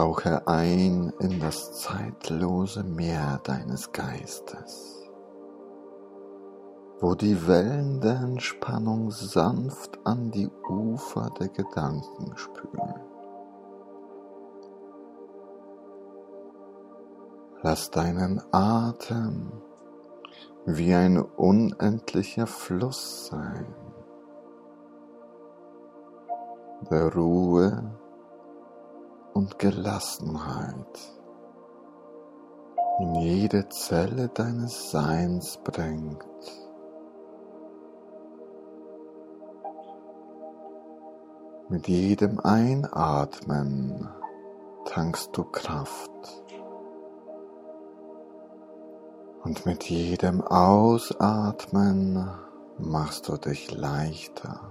Tauche ein in das zeitlose Meer deines Geistes, wo die Wellen der Entspannung sanft an die Ufer der Gedanken spülen. Lass deinen Atem wie ein unendlicher Fluss sein, der Ruhe und Gelassenheit in jede Zelle deines Seins bringt. Mit jedem Einatmen tankst du Kraft und mit jedem Ausatmen machst du dich leichter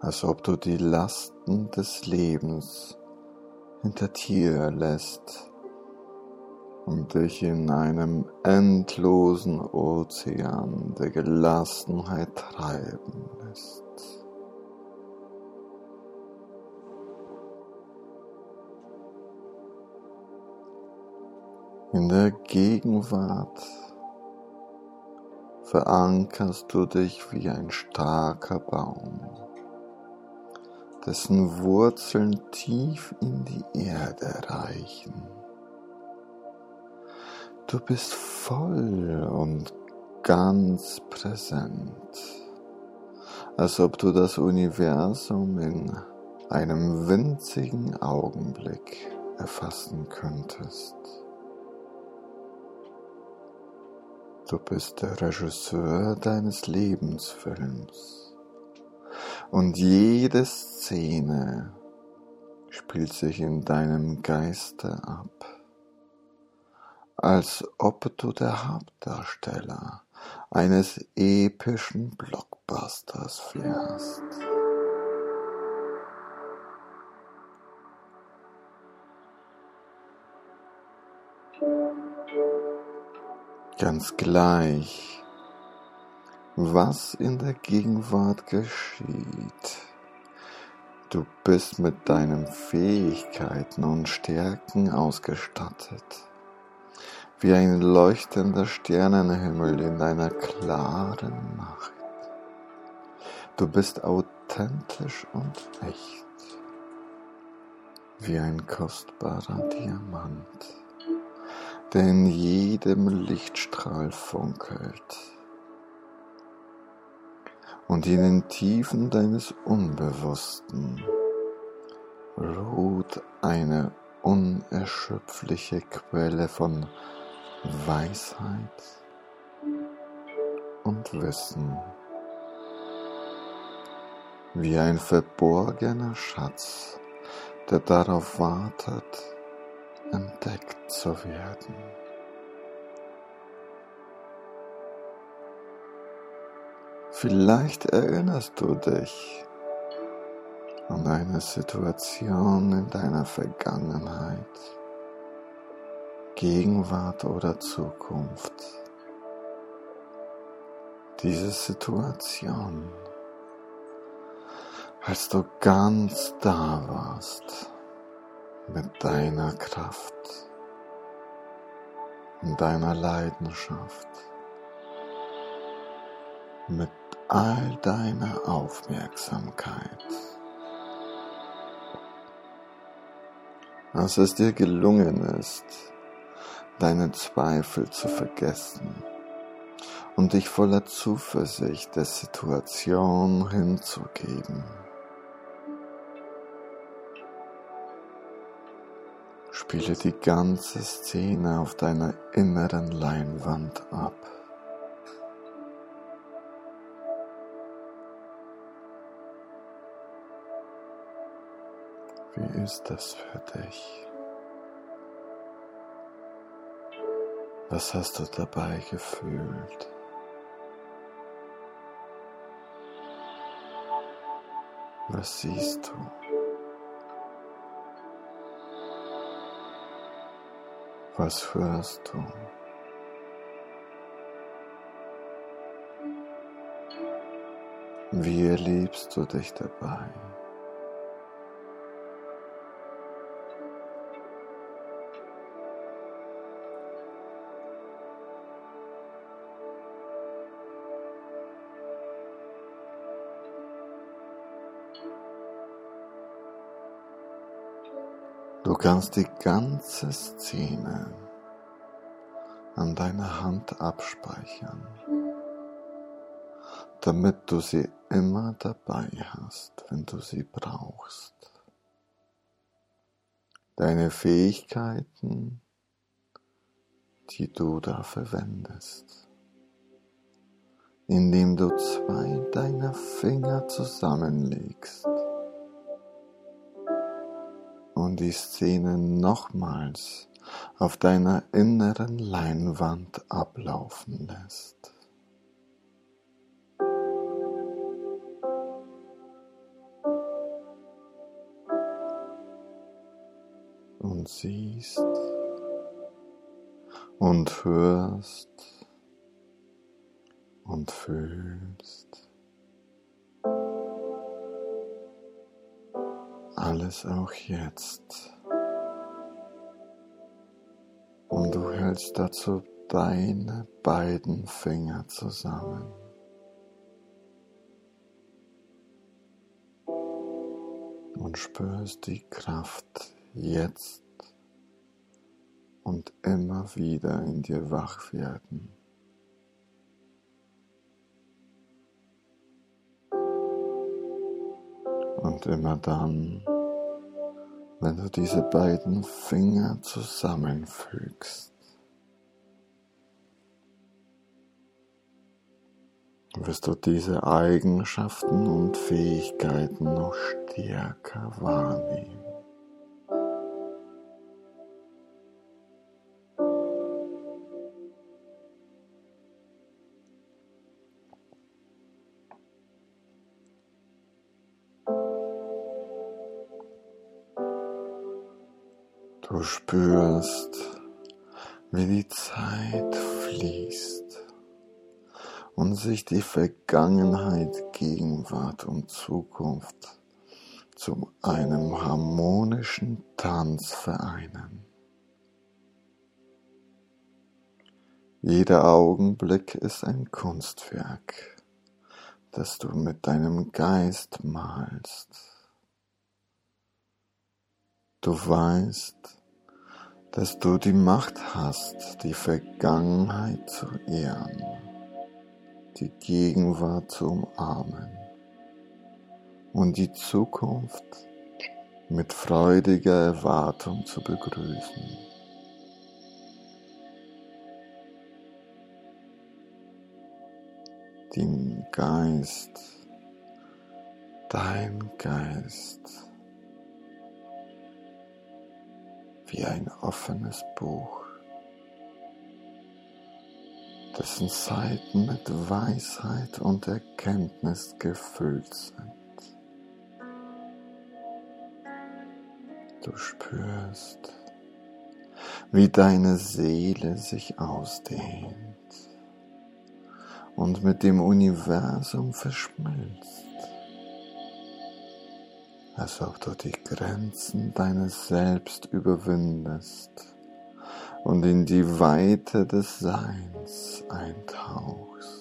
als ob du die Lasten des Lebens hinter dir lässt und dich in einem endlosen Ozean der Gelassenheit treiben lässt. In der Gegenwart verankerst du dich wie ein starker Baum dessen Wurzeln tief in die Erde reichen. Du bist voll und ganz präsent, als ob du das Universum in einem winzigen Augenblick erfassen könntest. Du bist der Regisseur deines Lebensfilms und jede Szene spielt sich in deinem Geiste ab, als ob du der Hauptdarsteller eines epischen Blockbusters wärst. Ganz gleich, was in der Gegenwart geschieht. Du bist mit deinen Fähigkeiten und Stärken ausgestattet, wie ein leuchtender Sternenhimmel in einer klaren Nacht. Du bist authentisch und echt, wie ein kostbarer Diamant, der in jedem Lichtstrahl funkelt und in den Tiefen deines Unbewussten ruht eine unerschöpfliche Quelle von Weisheit und Wissen, wie ein verborgener Schatz, der darauf wartet, entdeckt zu werden. Vielleicht erinnerst du dich an eine Situation in deiner Vergangenheit, Gegenwart oder Zukunft. Diese Situation, als du ganz da warst mit deiner Kraft und deiner Leidenschaft, mit all deine Aufmerksamkeit. Als es dir gelungen ist, deine Zweifel zu vergessen und dich voller Zuversicht der Situation hinzugeben. Spiele die ganze Szene auf deiner inneren Leinwand ab. Wie ist das für dich? Was hast du dabei gefühlt? Was siehst du? Was hörst du? Wie erlebst du dich dabei? Du kannst die ganze Szene an deiner Hand abspeichern, damit du sie immer dabei hast, wenn du sie brauchst. Deine Fähigkeiten, die du da verwendest, indem du zwei deiner Finger zusammenlegst und die Szene nochmals auf deiner inneren Leinwand ablaufen lässt. Und siehst und hörst und fühlst. Alles auch jetzt. Und du hältst dazu deine beiden Finger zusammen. Und spürst die Kraft jetzt und immer wieder in dir wach werden. Und immer dann, wenn du diese beiden Finger zusammenfügst, wirst du diese Eigenschaften und Fähigkeiten noch stärker wahrnehmen. Du spürst, wie die Zeit fließt und sich die Vergangenheit, Gegenwart und Zukunft zu einem harmonischen Tanz vereinen. Jeder Augenblick ist ein Kunstwerk, das du mit deinem Geist malst. Du weißt, dass du die Macht hast, die Vergangenheit zu ehren, die Gegenwart zu umarmen und die Zukunft mit freudiger Erwartung zu begrüßen. Den Geist, dein Geist, wie ein offenes Buch, dessen Seiten mit Weisheit und Erkenntnis gefüllt sind. Du spürst, wie deine Seele sich ausdehnt und mit dem Universum verschmilzt als ob du die Grenzen deines Selbst überwindest und in die Weite des Seins eintauchst.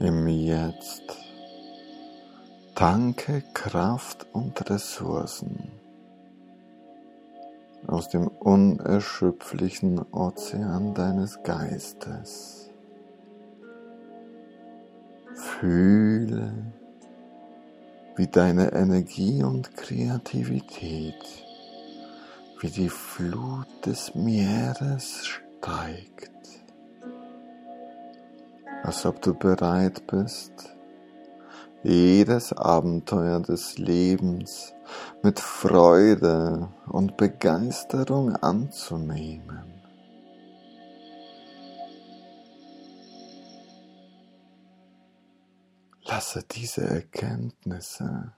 Im Jetzt. Tanke Kraft und Ressourcen aus dem unerschöpflichen Ozean deines Geistes. Fühle, wie deine Energie und Kreativität wie die Flut des Meeres steigt als ob du bereit bist, jedes Abenteuer des Lebens mit Freude und Begeisterung anzunehmen. Lasse diese Erkenntnisse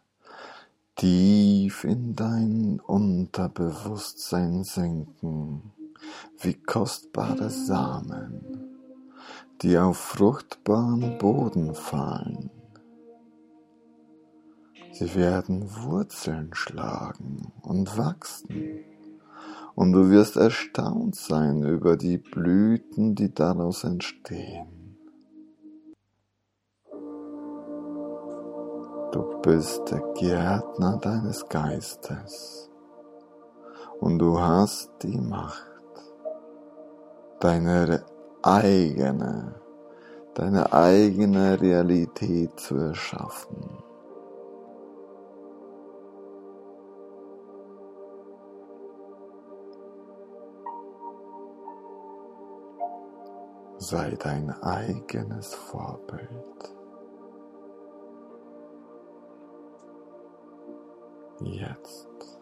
tief in dein Unterbewusstsein sinken, wie kostbare Samen, die auf fruchtbaren Boden fallen. Sie werden Wurzeln schlagen und wachsen, und du wirst erstaunt sein über die Blüten, die daraus entstehen. Du bist der Gärtner deines Geistes und du hast die Macht, deine eigene, deine eigene Realität zu erschaffen. Sei dein eigenes Vorbild. Jetzt.